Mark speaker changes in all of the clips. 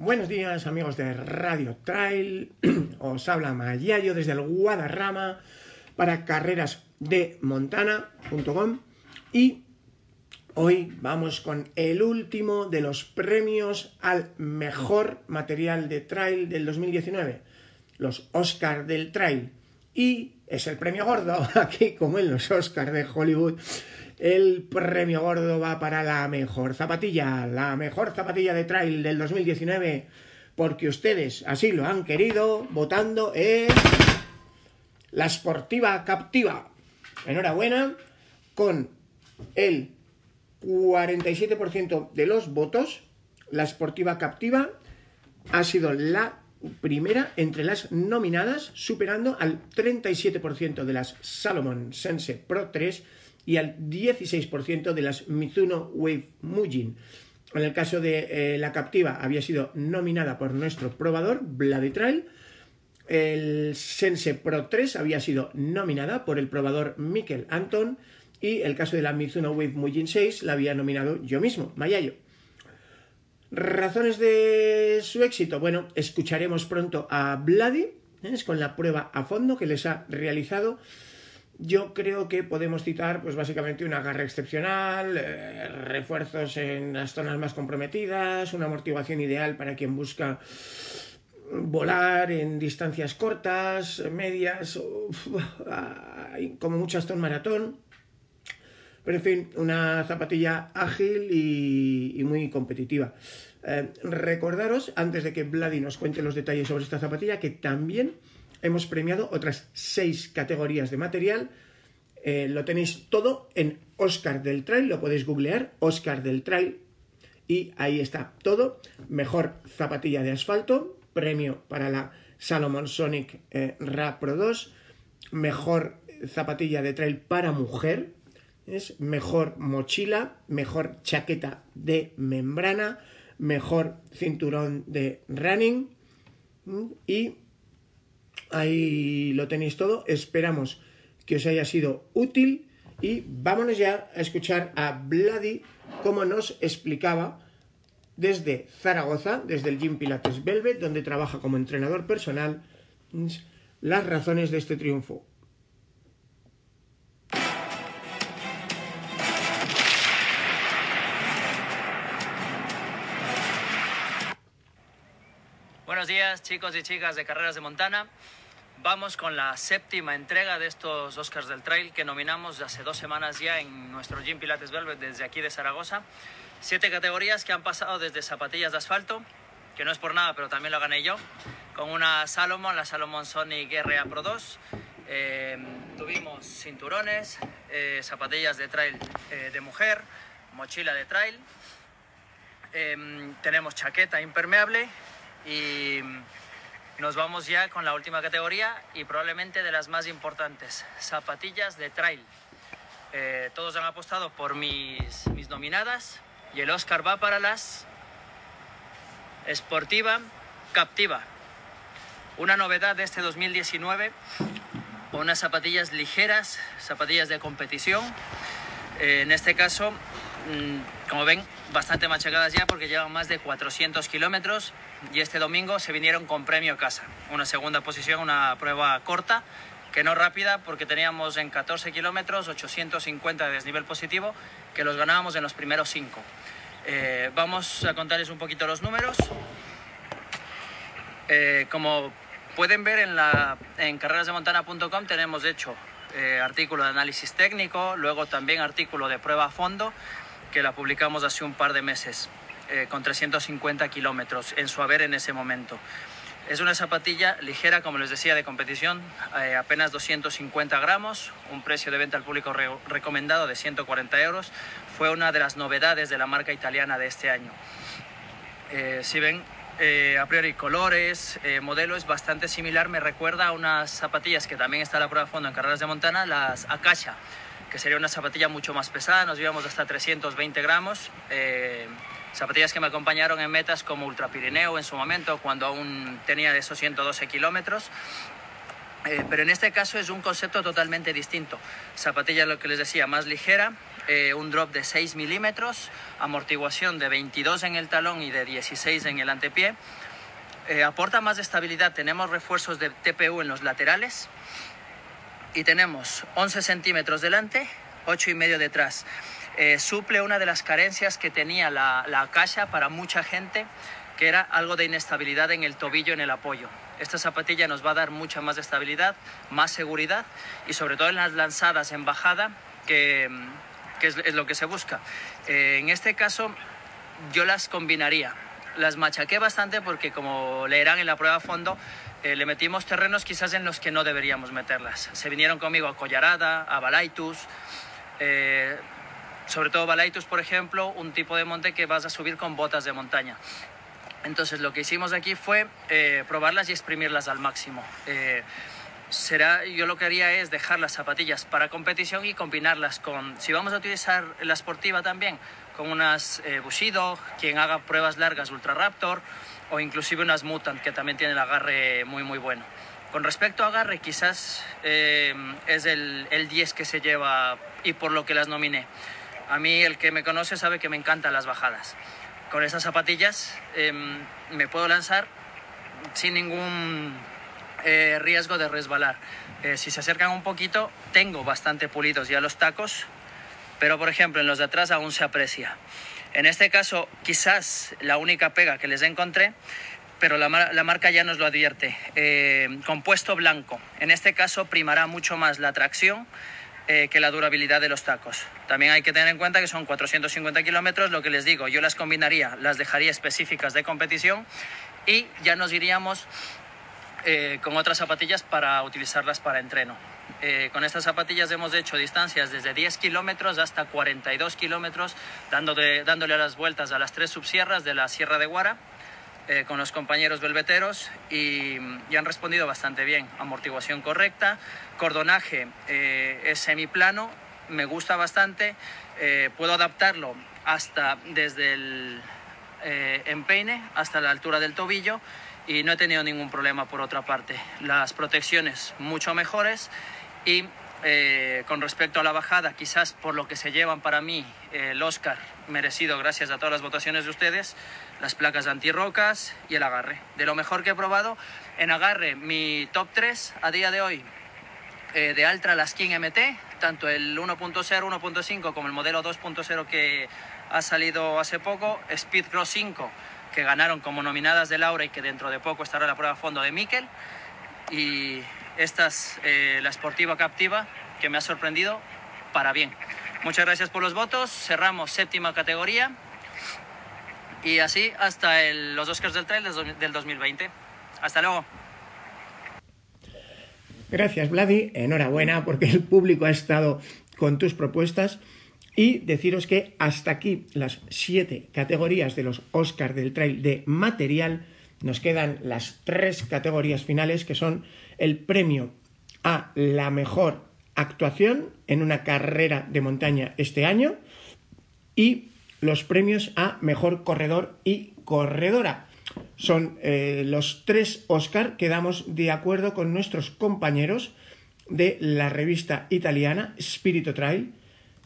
Speaker 1: Buenos días amigos de Radio Trail, os habla Mayayo desde el Guadarrama para carreras de y hoy vamos con el último de los premios al mejor material de trail del 2019, los Oscar del Trail. Y es el premio gordo, aquí como en los Oscars de Hollywood el premio gordo va para la mejor zapatilla, la mejor zapatilla de trail del 2019, porque ustedes así lo han querido, votando en la Sportiva Captiva. Enhorabuena, con el 47% de los votos, la Sportiva Captiva ha sido la primera entre las nominadas, superando al 37% de las Salomon Sense Pro 3 y al 16% de las Mizuno Wave Mujin. En el caso de eh, la captiva había sido nominada por nuestro probador, Trail. El Sense Pro 3 había sido nominada por el probador Mikel Anton y el caso de la Mizuno Wave Mujin 6 la había nominado yo mismo, Mayayo. Razones de su éxito. Bueno, escucharemos pronto a Bloody ¿eh? con la prueba a fondo que les ha realizado yo creo que podemos citar, pues básicamente una garra excepcional, eh, refuerzos en las zonas más comprometidas, una amortiguación ideal para quien busca volar en distancias cortas, medias, como mucho hasta maratón. Pero en fin, una zapatilla ágil y, muy competitiva. Eh, recordaros, antes de que Vladi nos cuente los detalles sobre esta zapatilla, que también hemos premiado otras seis categorías de material. Eh, lo tenéis todo en Oscar del Trail, lo podéis googlear, Oscar del Trail, y ahí está todo. Mejor zapatilla de asfalto, premio para la Salomon Sonic eh, Ra Pro 2, mejor zapatilla de trail para mujer, es mejor mochila, mejor chaqueta de membrana, mejor cinturón de running y Ahí lo tenéis todo. Esperamos que os haya sido útil y vámonos ya a escuchar a Vladi como nos explicaba desde Zaragoza, desde el Gym Pilates Velvet, donde trabaja como entrenador personal, las razones de este triunfo.
Speaker 2: Buenos días chicos y chicas de Carreras de Montana. Vamos con la séptima entrega de estos Oscars del Trail que nominamos hace dos semanas ya en nuestro Gym Pilates Velvet desde aquí de Zaragoza. Siete categorías que han pasado desde zapatillas de asfalto, que no es por nada, pero también lo gané yo, con una Salomon, la Salomon Sonic RA Pro 2. Eh, tuvimos cinturones, eh, zapatillas de trail eh, de mujer, mochila de trail. tenemos chaqueta impermeable y nos vamos ya con la última categoría y probablemente de las más importantes, zapatillas de trail. Eh, todos han apostado por mis, mis nominadas y el Oscar va para las Sportiva Captiva. Una novedad de este 2019, unas zapatillas ligeras, zapatillas de competición. Eh, en este caso, mm, como ven, bastante machacadas ya porque llevan más de 400 kilómetros y este domingo se vinieron con premio casa. Una segunda posición, una prueba corta, que no rápida porque teníamos en 14 kilómetros 850 de desnivel positivo que los ganábamos en los primeros 5. Eh, vamos a contarles un poquito los números. Eh, como pueden ver en, la, en carrerasdemontana.com tenemos hecho eh, artículo de análisis técnico, luego también artículo de prueba a fondo que la publicamos hace un par de meses. Eh, con 350 kilómetros en su haber en ese momento. Es una zapatilla ligera, como les decía, de competición, eh, apenas 250 gramos, un precio de venta al público recomendado de 140 euros. Fue una de las novedades de la marca italiana de este año. Eh, si ven, eh, a priori colores, eh, modelo es bastante similar, me recuerda a unas zapatillas que también está a la prueba de fondo en carreras de montana, las Akasha, que sería una zapatilla mucho más pesada, nos llevamos hasta 320 gramos. zapatillas que me acompañaron en metas como Ultra Pirineo en su momento, cuando aún tenía esos 112 kilómetros. Eh, pero en este caso es un concepto totalmente distinto. Zapatilla, lo que les decía, más ligera, eh, un drop de 6 milímetros, amortiguación de 22 en el talón y de 16 en el antepié. Eh, aporta más estabilidad, tenemos refuerzos de TPU en los laterales y tenemos 11 centímetros delante, 8 y medio detrás. suple una de las carencias que tenía la, la para mucha gente, que era algo de inestabilidad en el tobillo, en el apoyo. Esta zapatilla nos va a dar mucha más estabilidad, más seguridad y sobre todo en las lanzadas en bajada, que, es, lo que se busca. Eh, en este caso yo las combinaría. Las machaqué bastante porque como leerán en la prueba a fondo, eh, le metimos terrenos quizás en los que no deberíamos meterlas. Se vinieron conmigo a Collarada, a Balaitus, eh, sobre todo Balaitus, por ejemplo, un tipo de monte que vas a subir con botas de montaña. Entonces lo que hicimos aquí fue eh, probarlas y exprimirlas al máximo. Será, yo lo que haría es dejar las zapatillas para competición y combinarlas con, si vamos a utilizar la esportiva también, con unas Bushido, quien haga pruebas largas Ultra Raptor o inclusive unas Mutant que también tienen agarre muy muy bueno. Con respecto a agarre, quizás es el, el 10 que se lleva y por lo que las nominé. A mí el que me conoce sabe que me encantan las bajadas con esas zapatillas em, me puedo lanzar sin ningún eh, riesgo de resbalar. Eh, si se acercan un poquito, tengo bastante pulidos ya los tacos, pero por ejemplo en los de atrás aún se aprecia. En este caso, quizás la única pega que les encontré, pero la, marca ya nos lo advierte, eh, compuesto blanco. En este caso primará mucho más la tracción eh, que la durabilidad de los tacos. También hay que tener en cuenta que son 450 kilómetros, lo que les digo, yo las combinaría, las dejaría específicas de competición y ya nos iríamos eh, con otras zapatillas para utilizarlas para entreno. Eh, con estas zapatillas hemos hecho distancias desde 10 kilómetros hasta 42 kilómetros, dándole, dándole las vueltas a las tres subsierras de la Sierra de Guara eh, con los compañeros belveteros y, han respondido bastante bien. Amortiguación correcta, cordonaje eh, es semiplano, me gusta bastante, eh, puedo adaptarlo hasta desde el empeine hasta la altura del tobillo y no he tenido ningún problema por otra parte. Las protecciones mucho mejores y con respecto a la bajada, quizás por lo que se llevan para mí el Oscar merecido gracias a todas las votaciones de ustedes, las placas antirrocas y el agarre. De lo mejor que he probado, en agarre mi top 3 a día de hoy eh, de Altra las King MT, tanto el 1.0, 1.5 como el modelo 2.0 que ha salido hace poco, Speed Cross 5 que ganaron como nominadas de Laura y que dentro de poco estará la prueba a fondo de Mikel y esta es eh, la Sportiva Captiva que me ha sorprendido para bien. Muchas gracias por los votos, cerramos séptima categoría y así hasta los Oscars del Trail del 2020. Hasta luego.
Speaker 1: Gracias, Vladi. Enhorabuena porque el público ha estado con tus propuestas. Y deciros que hasta aquí las siete categorías de los Oscars del Trail de material. Nos quedan las tres categorías finales que son el premio a la mejor actuación en una carrera de montaña este año y los premios a mejor corredor y corredora. Son eh, los tres Oscar que damos de acuerdo con nuestros compañeros de la revista italiana Spirito Trail,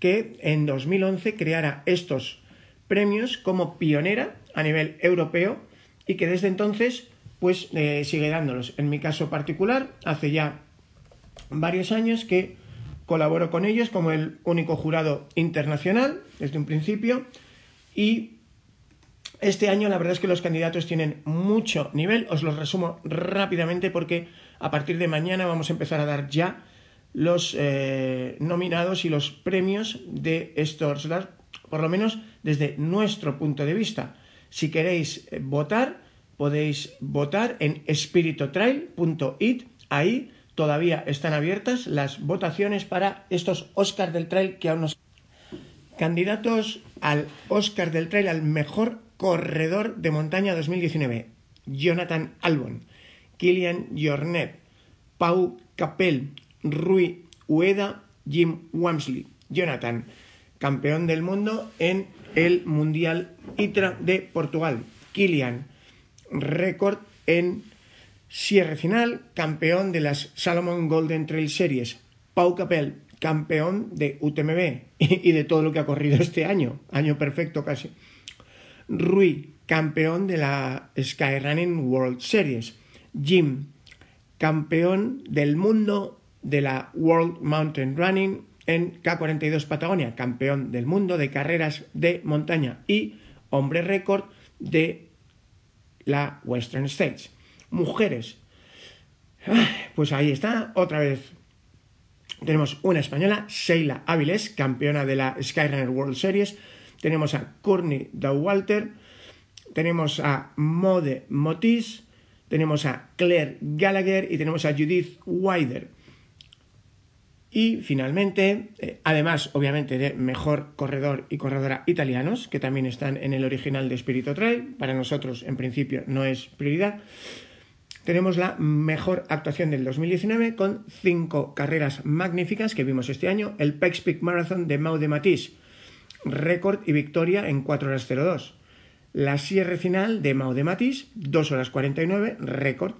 Speaker 1: que en 2011 creara estos premios como pionera a nivel europeo y que desde entonces pues eh, sigue dándolos. En mi caso particular, hace ya varios años que colaboro con ellos como el único jurado internacional desde un principio y este año la verdad es que los candidatos tienen mucho nivel, os los resumo rápidamente porque a partir de mañana vamos a empezar a dar ya los eh, nominados y los premios de estos, por lo menos desde nuestro punto de vista. Si queréis eh, votar, podéis votar en spiritotrail.it, ahí todavía están abiertas las votaciones para estos Oscars del Trail que aún nos... Candidatos al Oscar del Trail, al mejor corredor de montaña 2019, Jonathan Albon, Kilian Jornet, Pau Capel, Rui Ueda, Jim Wamsley. Jonathan, campeón del mundo en el Mundial ITRA de Portugal. Kilian, récord en cierre final, campeón de las Salomon Golden Trail Series. Pau Capel, campeón de UTMB y de todo lo que ha corrido este año, año perfecto casi. Rui, campeón de la Skyrunning World Series. Jim, campeón del mundo de la World Mountain Running en K42 Patagonia, campeón del mundo de carreras de montaña y hombre récord de la Western States. Mujeres. Pues ahí está, otra vez. Tenemos una española, Sheila Áviles, campeona de la Skyrunner World Series. Tenemos a Courtney Dowalter. Tenemos a Mode Motis. Tenemos a Claire Gallagher y tenemos a Judith Wider. Y finalmente, eh, además, obviamente, de mejor corredor y corredora italianos, que también están en el original de Spirito Trail, para nosotros en principio no es prioridad. Tenemos la mejor actuación del 2019 con cinco carreras magníficas que vimos este año. El Pex Peak Marathon de Mau de Matisse, récord y victoria en 4 horas 02. La cierre final de Mau de Matisse, 2 horas 49, récord.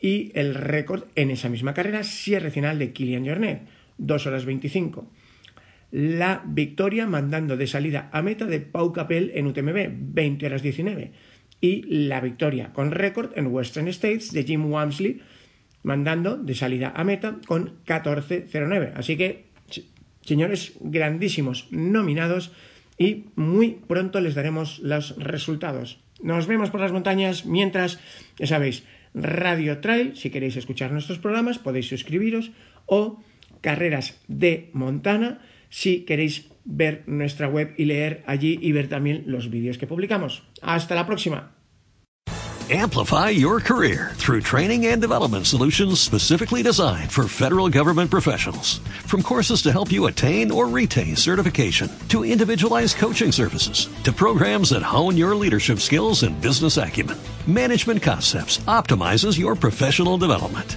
Speaker 1: Y el récord en esa misma carrera, cierre final de Kilian Jornet 2 horas 25. La victoria mandando de salida a meta de Pau Capel en UTMB, 20 horas 19. Y la victoria con récord en Western States de Jim Wamsley, mandando de salida a meta con 14.09. Así que, señores, grandísimos nominados y muy pronto les daremos los resultados. Nos vemos por las montañas mientras, ya sabéis, Radio Trail, si queréis escuchar nuestros programas podéis suscribiros o Carreras de Montana si queréis ver nuestra web y leer allí y ver también los vídeos que publicamos. Hasta la próxima.
Speaker 3: Amplify your career through training and development solutions specifically designed for federal government professionals. From courses to help you attain or retain certification, to individualized coaching services, to programs that hone your leadership skills and business acumen, Management Concepts optimizes your professional development.